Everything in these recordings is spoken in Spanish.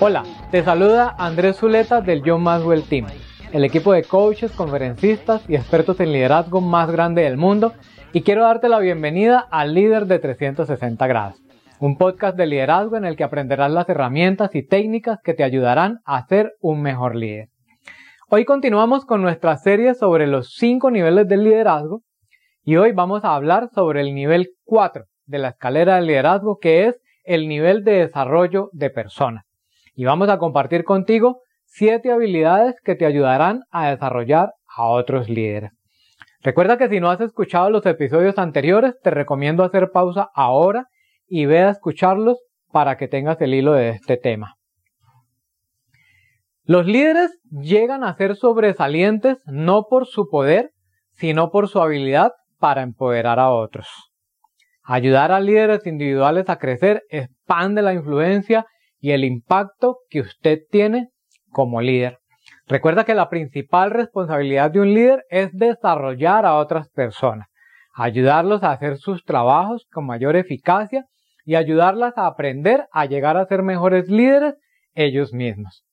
Hola, te saluda Andrés Zuleta del John Maxwell Team, el equipo de coaches, conferencistas y expertos en liderazgo más grande del mundo, y quiero darte la bienvenida al Líder de 360 grados, un podcast de liderazgo en el que aprenderás las herramientas y técnicas que te ayudarán a ser un mejor líder. Hoy continuamos con nuestra serie sobre los cinco niveles del liderazgo y hoy vamos a hablar sobre el nivel 4 de la escalera del liderazgo que es el nivel de desarrollo de personas. Y vamos a compartir contigo siete habilidades que te ayudarán a desarrollar a otros líderes. Recuerda que si no has escuchado los episodios anteriores, te recomiendo hacer pausa ahora y ve a escucharlos para que tengas el hilo de este tema. Los líderes llegan a ser sobresalientes no por su poder, sino por su habilidad para empoderar a otros. Ayudar a líderes individuales a crecer expande la influencia y el impacto que usted tiene como líder. Recuerda que la principal responsabilidad de un líder es desarrollar a otras personas, ayudarlos a hacer sus trabajos con mayor eficacia y ayudarlas a aprender a llegar a ser mejores líderes ellos mismos.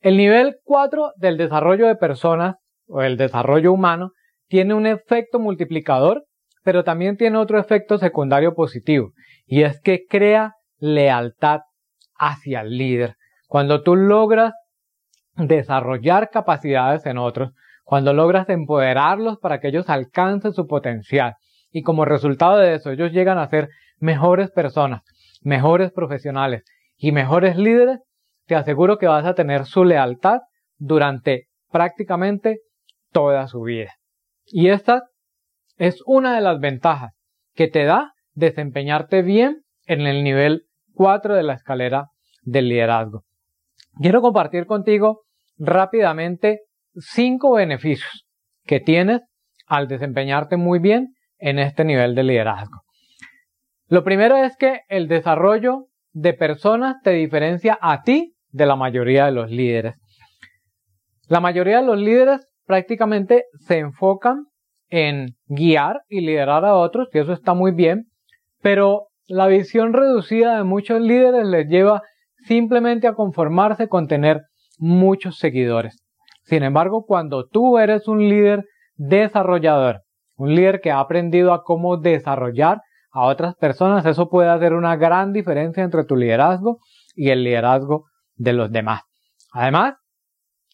El nivel 4 del desarrollo de personas o el desarrollo humano tiene un efecto multiplicador, pero también tiene otro efecto secundario positivo, y es que crea lealtad hacia el líder. Cuando tú logras desarrollar capacidades en otros, cuando logras empoderarlos para que ellos alcancen su potencial y como resultado de eso ellos llegan a ser mejores personas, mejores profesionales y mejores líderes, te aseguro que vas a tener su lealtad durante prácticamente toda su vida. Y esta es una de las ventajas que te da desempeñarte bien en el nivel 4 de la escalera del liderazgo. Quiero compartir contigo rápidamente cinco beneficios que tienes al desempeñarte muy bien en este nivel de liderazgo. Lo primero es que el desarrollo de personas te diferencia a ti de la mayoría de los líderes. La mayoría de los líderes prácticamente se enfocan en guiar y liderar a otros, y eso está muy bien, pero la visión reducida de muchos líderes les lleva simplemente a conformarse con tener muchos seguidores. Sin embargo, cuando tú eres un líder desarrollador, un líder que ha aprendido a cómo desarrollar a otras personas, eso puede hacer una gran diferencia entre tu liderazgo y el liderazgo de los demás. Además,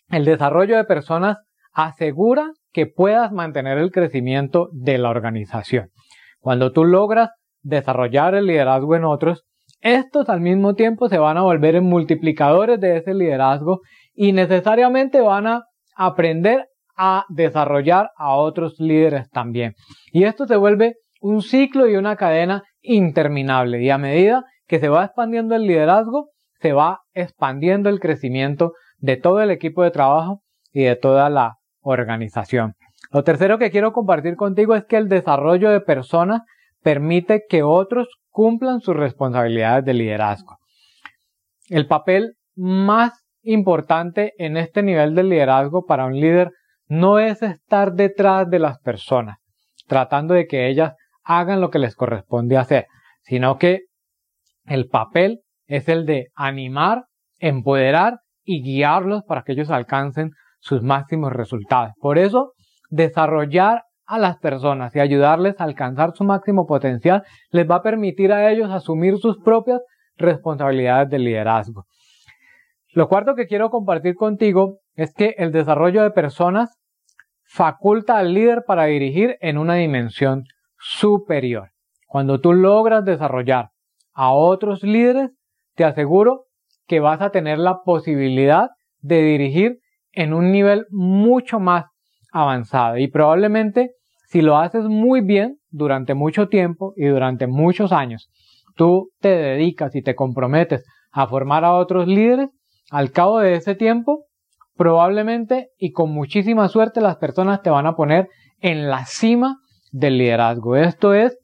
el desarrollo de personas asegura que puedas mantener el crecimiento de la organización. Cuando tú logras desarrollar el liderazgo en otros, estos al mismo tiempo se van a volver en multiplicadores de ese liderazgo y necesariamente van a aprender a desarrollar a otros líderes también. Y esto se vuelve un ciclo y una cadena interminable. Y a medida que se va expandiendo el liderazgo, se va expandiendo el crecimiento de todo el equipo de trabajo y de toda la organización. Lo tercero que quiero compartir contigo es que el desarrollo de personas permite que otros cumplan sus responsabilidades de liderazgo. El papel más importante en este nivel de liderazgo para un líder no es estar detrás de las personas, tratando de que ellas hagan lo que les corresponde hacer, sino que el papel es el de animar, empoderar y guiarlos para que ellos alcancen sus máximos resultados. Por eso, desarrollar a las personas y ayudarles a alcanzar su máximo potencial les va a permitir a ellos asumir sus propias responsabilidades de liderazgo. Lo cuarto que quiero compartir contigo es que el desarrollo de personas faculta al líder para dirigir en una dimensión superior. Cuando tú logras desarrollar a otros líderes, te aseguro que vas a tener la posibilidad de dirigir en un nivel mucho más avanzado y probablemente si lo haces muy bien durante mucho tiempo y durante muchos años, tú te dedicas y te comprometes a formar a otros líderes, al cabo de ese tiempo, probablemente y con muchísima suerte las personas te van a poner en la cima del liderazgo. Esto es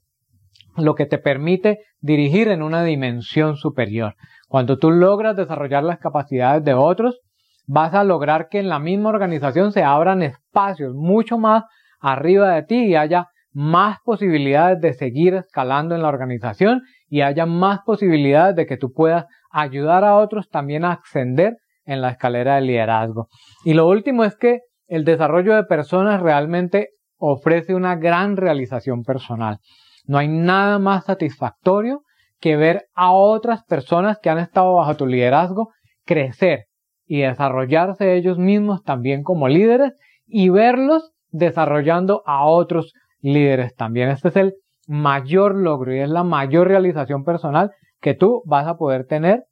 lo que te permite dirigir en una dimensión superior. Cuando tú logras desarrollar las capacidades de otros, vas a lograr que en la misma organización se abran espacios mucho más arriba de ti y haya más posibilidades de seguir escalando en la organización y haya más posibilidades de que tú puedas ayudar a otros también a ascender en la escalera de liderazgo. Y lo último es que el desarrollo de personas realmente ofrece una gran realización personal. No hay nada más satisfactorio que ver a otras personas que han estado bajo tu liderazgo crecer y desarrollarse ellos mismos también como líderes y verlos desarrollando a otros líderes también. Este es el mayor logro y es la mayor realización personal que tú vas a poder tener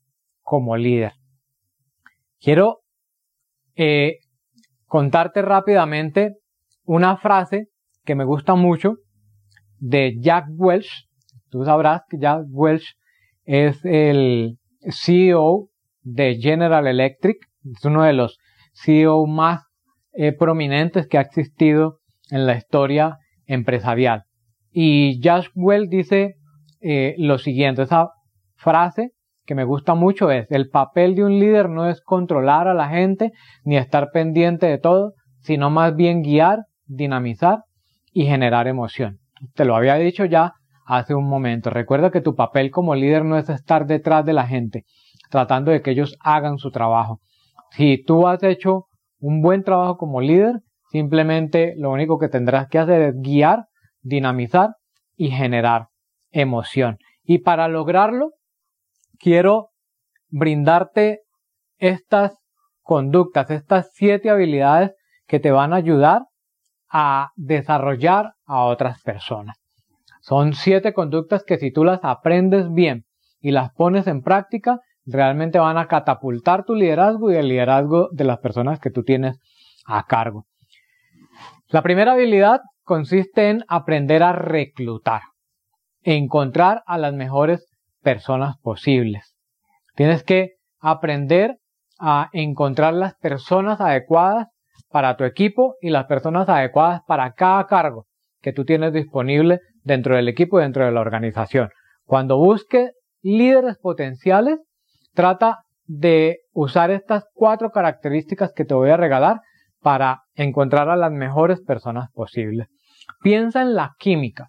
como líder. Quiero eh, contarte rápidamente una frase que me gusta mucho de Jack Welch. Tú sabrás que Jack Welch es el CEO de General Electric. Es uno de los CEO más eh, prominentes que ha existido en la historia empresarial. Y Jack Welch dice eh, lo siguiente, esa frase que me gusta mucho es, el papel de un líder no es controlar a la gente ni estar pendiente de todo, sino más bien guiar, dinamizar y generar emoción. Te lo había dicho ya hace un momento. Recuerda que tu papel como líder no es estar detrás de la gente, tratando de que ellos hagan su trabajo. Si tú has hecho un buen trabajo como líder, simplemente lo único que tendrás que hacer es guiar, dinamizar y generar emoción. Y para lograrlo, quiero brindarte estas conductas, estas siete habilidades que te van a ayudar a desarrollar a otras personas. Son siete conductas que si tú las aprendes bien y las pones en práctica, realmente van a catapultar tu liderazgo y el liderazgo de las personas que tú tienes a cargo. La primera habilidad consiste en aprender a reclutar, encontrar a las mejores personas posibles. Tienes que aprender a encontrar las personas adecuadas para tu equipo y las personas adecuadas para cada cargo que tú tienes disponible dentro del equipo y dentro de la organización. Cuando busques líderes potenciales, trata de usar estas cuatro características que te voy a regalar para encontrar a las mejores personas posibles. Piensa en la química.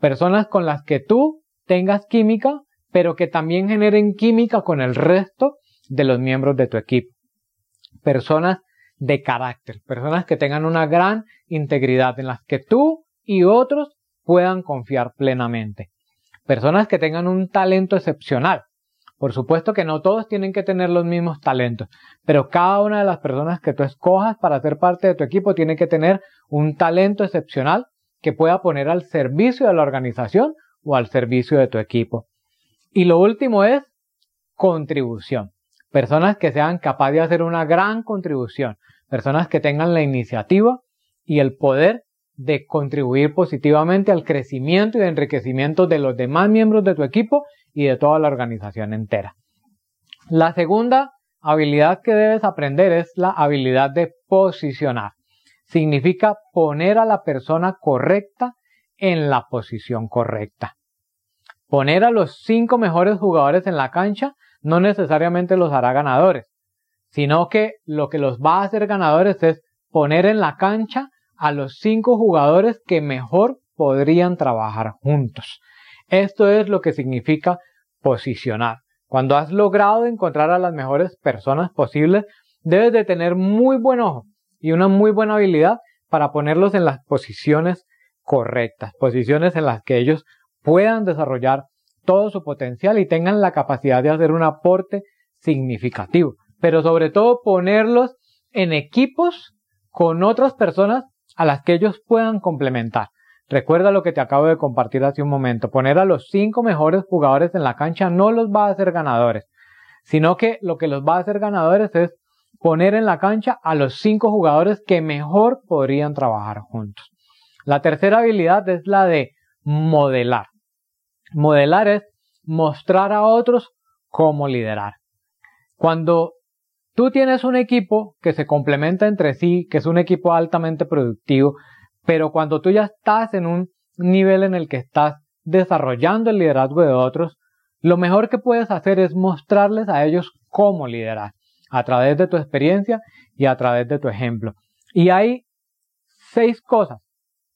Personas con las que tú tengas química pero que también generen química con el resto de los miembros de tu equipo. Personas de carácter, personas que tengan una gran integridad en las que tú y otros puedan confiar plenamente. Personas que tengan un talento excepcional. Por supuesto que no todos tienen que tener los mismos talentos, pero cada una de las personas que tú escojas para ser parte de tu equipo tiene que tener un talento excepcional que pueda poner al servicio de la organización o al servicio de tu equipo. Y lo último es contribución. Personas que sean capaces de hacer una gran contribución. Personas que tengan la iniciativa y el poder de contribuir positivamente al crecimiento y enriquecimiento de los demás miembros de tu equipo y de toda la organización entera. La segunda habilidad que debes aprender es la habilidad de posicionar. Significa poner a la persona correcta en la posición correcta. Poner a los cinco mejores jugadores en la cancha no necesariamente los hará ganadores, sino que lo que los va a hacer ganadores es poner en la cancha a los cinco jugadores que mejor podrían trabajar juntos. Esto es lo que significa posicionar. Cuando has logrado encontrar a las mejores personas posibles, debes de tener muy buen ojo y una muy buena habilidad para ponerlos en las posiciones correctas, posiciones en las que ellos puedan desarrollar todo su potencial y tengan la capacidad de hacer un aporte significativo. Pero sobre todo ponerlos en equipos con otras personas a las que ellos puedan complementar. Recuerda lo que te acabo de compartir hace un momento. Poner a los cinco mejores jugadores en la cancha no los va a hacer ganadores, sino que lo que los va a hacer ganadores es poner en la cancha a los cinco jugadores que mejor podrían trabajar juntos. La tercera habilidad es la de modelar. Modelar es mostrar a otros cómo liderar. Cuando tú tienes un equipo que se complementa entre sí, que es un equipo altamente productivo, pero cuando tú ya estás en un nivel en el que estás desarrollando el liderazgo de otros, lo mejor que puedes hacer es mostrarles a ellos cómo liderar, a través de tu experiencia y a través de tu ejemplo. Y hay seis cosas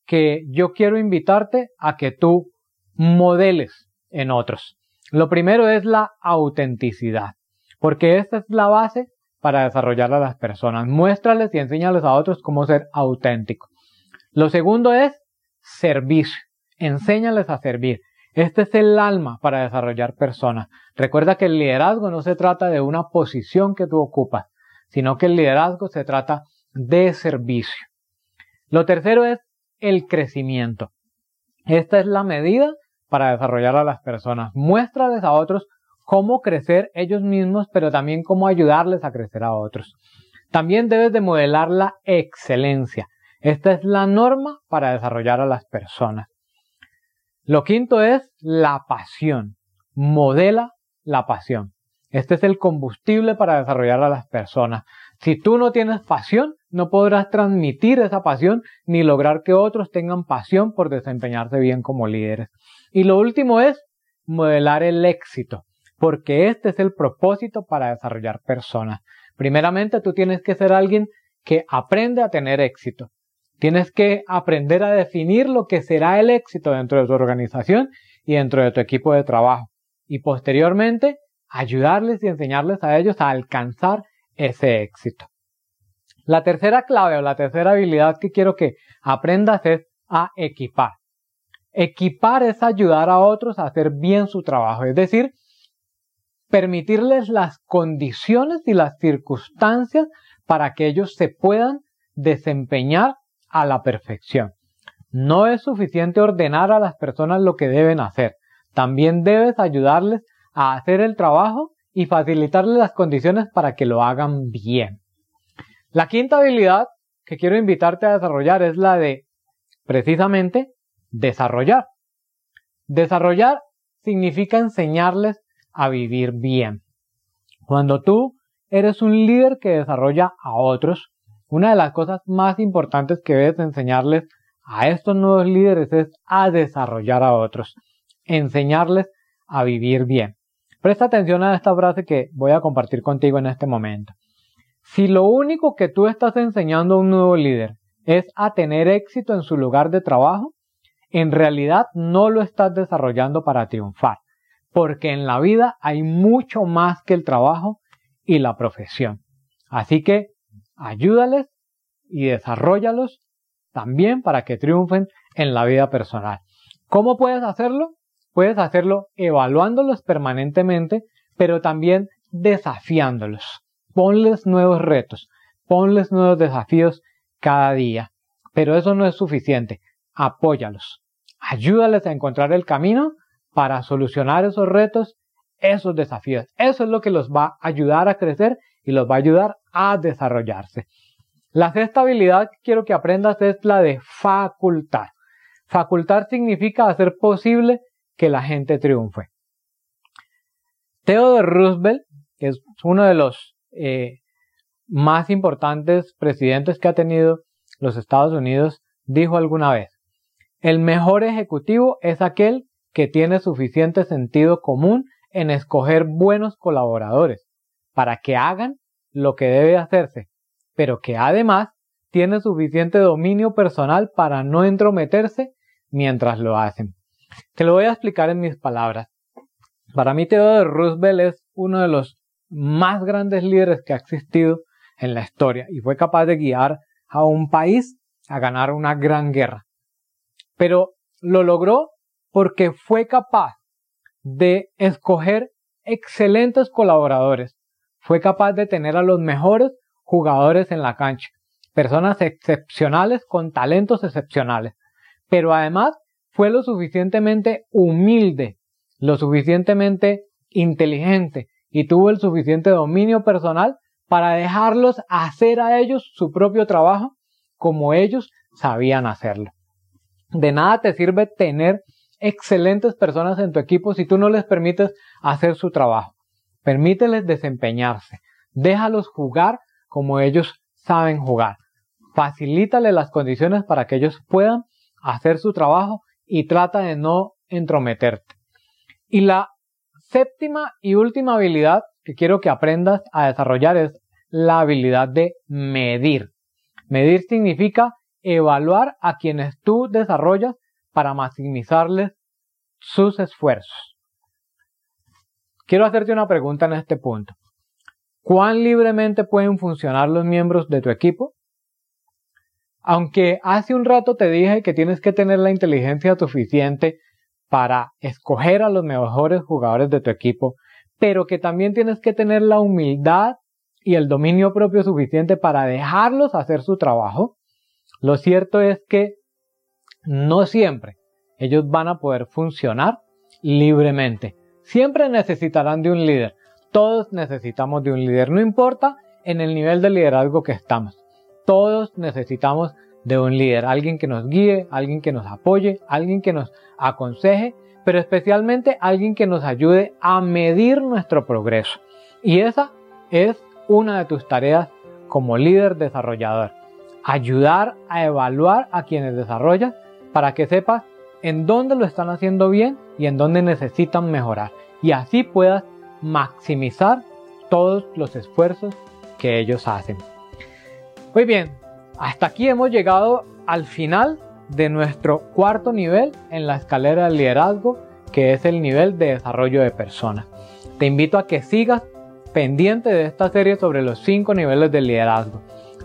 que yo quiero invitarte a que tú modeles en otros. Lo primero es la autenticidad, porque esta es la base para desarrollar a las personas. Muéstrales y enséñales a otros cómo ser auténtico. Lo segundo es servicio. Enséñales a servir. Este es el alma para desarrollar personas. Recuerda que el liderazgo no se trata de una posición que tú ocupas, sino que el liderazgo se trata de servicio. Lo tercero es el crecimiento. Esta es la medida para desarrollar a las personas. Muéstrales a otros cómo crecer ellos mismos, pero también cómo ayudarles a crecer a otros. También debes de modelar la excelencia. Esta es la norma para desarrollar a las personas. Lo quinto es la pasión. Modela la pasión. Este es el combustible para desarrollar a las personas. Si tú no tienes pasión, no podrás transmitir esa pasión ni lograr que otros tengan pasión por desempeñarse bien como líderes. Y lo último es modelar el éxito, porque este es el propósito para desarrollar personas. Primeramente, tú tienes que ser alguien que aprende a tener éxito. Tienes que aprender a definir lo que será el éxito dentro de tu organización y dentro de tu equipo de trabajo. Y posteriormente, ayudarles y enseñarles a ellos a alcanzar ese éxito. La tercera clave o la tercera habilidad que quiero que aprendas es a equipar. Equipar es ayudar a otros a hacer bien su trabajo, es decir, permitirles las condiciones y las circunstancias para que ellos se puedan desempeñar a la perfección. No es suficiente ordenar a las personas lo que deben hacer, también debes ayudarles a hacer el trabajo y facilitarles las condiciones para que lo hagan bien. La quinta habilidad que quiero invitarte a desarrollar es la de, precisamente, desarrollar. Desarrollar significa enseñarles a vivir bien. Cuando tú eres un líder que desarrolla a otros, una de las cosas más importantes que debes enseñarles a estos nuevos líderes es a desarrollar a otros, enseñarles a vivir bien. Presta atención a esta frase que voy a compartir contigo en este momento. Si lo único que tú estás enseñando a un nuevo líder es a tener éxito en su lugar de trabajo, en realidad no lo estás desarrollando para triunfar, porque en la vida hay mucho más que el trabajo y la profesión. Así que ayúdales y desarrollalos también para que triunfen en la vida personal. ¿Cómo puedes hacerlo? Puedes hacerlo evaluándolos permanentemente, pero también desafiándolos ponles nuevos retos, ponles nuevos desafíos cada día. Pero eso no es suficiente. Apóyalos. Ayúdales a encontrar el camino para solucionar esos retos, esos desafíos. Eso es lo que los va a ayudar a crecer y los va a ayudar a desarrollarse. La sexta habilidad que quiero que aprendas es la de facultar. Facultar significa hacer posible que la gente triunfe. Theodore Roosevelt, que es uno de los eh, más importantes presidentes que ha tenido los Estados Unidos, dijo alguna vez, el mejor ejecutivo es aquel que tiene suficiente sentido común en escoger buenos colaboradores para que hagan lo que debe hacerse, pero que además tiene suficiente dominio personal para no entrometerse mientras lo hacen. Te lo voy a explicar en mis palabras. Para mí Theodore Roosevelt es uno de los más grandes líderes que ha existido en la historia y fue capaz de guiar a un país a ganar una gran guerra. Pero lo logró porque fue capaz de escoger excelentes colaboradores, fue capaz de tener a los mejores jugadores en la cancha, personas excepcionales con talentos excepcionales, pero además fue lo suficientemente humilde, lo suficientemente inteligente y tuvo el suficiente dominio personal para dejarlos hacer a ellos su propio trabajo como ellos sabían hacerlo. De nada te sirve tener excelentes personas en tu equipo si tú no les permites hacer su trabajo. Permíteles desempeñarse. Déjalos jugar como ellos saben jugar. Facilítale las condiciones para que ellos puedan hacer su trabajo y trata de no entrometerte. Y la séptima y última habilidad que quiero que aprendas a desarrollar es la habilidad de medir. Medir significa evaluar a quienes tú desarrollas para maximizarles sus esfuerzos. Quiero hacerte una pregunta en este punto. ¿Cuán libremente pueden funcionar los miembros de tu equipo? Aunque hace un rato te dije que tienes que tener la inteligencia suficiente para escoger a los mejores jugadores de tu equipo, pero que también tienes que tener la humildad y el dominio propio suficiente para dejarlos hacer su trabajo, lo cierto es que no siempre ellos van a poder funcionar libremente. Siempre necesitarán de un líder. Todos necesitamos de un líder, no importa en el nivel de liderazgo que estamos. Todos necesitamos de un líder, alguien que nos guíe, alguien que nos apoye, alguien que nos aconseje, pero especialmente alguien que nos ayude a medir nuestro progreso. Y esa es una de tus tareas como líder desarrollador. Ayudar a evaluar a quienes desarrollan para que sepas en dónde lo están haciendo bien y en dónde necesitan mejorar. Y así puedas maximizar todos los esfuerzos que ellos hacen. Muy bien, hasta aquí hemos llegado al final de nuestro cuarto nivel en la escalera del liderazgo, que es el nivel de desarrollo de personas. Te invito a que sigas pendiente de esta serie sobre los cinco niveles del liderazgo.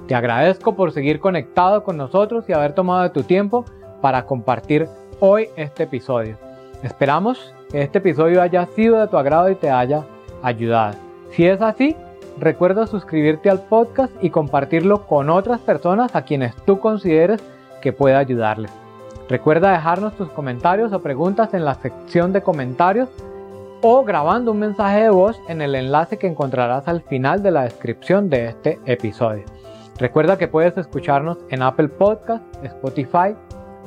Te agradezco por seguir conectado con nosotros y haber tomado tu tiempo para compartir hoy este episodio. Esperamos que este episodio haya sido de tu agrado y te haya ayudado. Si es así, recuerda suscribirte al podcast y compartirlo con otras personas a quienes tú consideres que pueda ayudarles. Recuerda dejarnos tus comentarios o preguntas en la sección de comentarios o grabando un mensaje de voz en el enlace que encontrarás al final de la descripción de este episodio. Recuerda que puedes escucharnos en Apple Podcast, Spotify,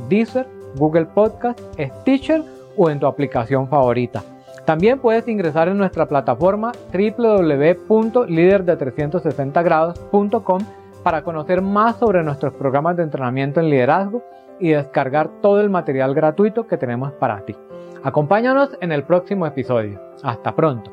Deezer, Google Podcast, Stitcher o en tu aplicación favorita. También puedes ingresar en nuestra plataforma www.liderde360grados.com para conocer más sobre nuestros programas de entrenamiento en liderazgo y descargar todo el material gratuito que tenemos para ti. Acompáñanos en el próximo episodio. Hasta pronto.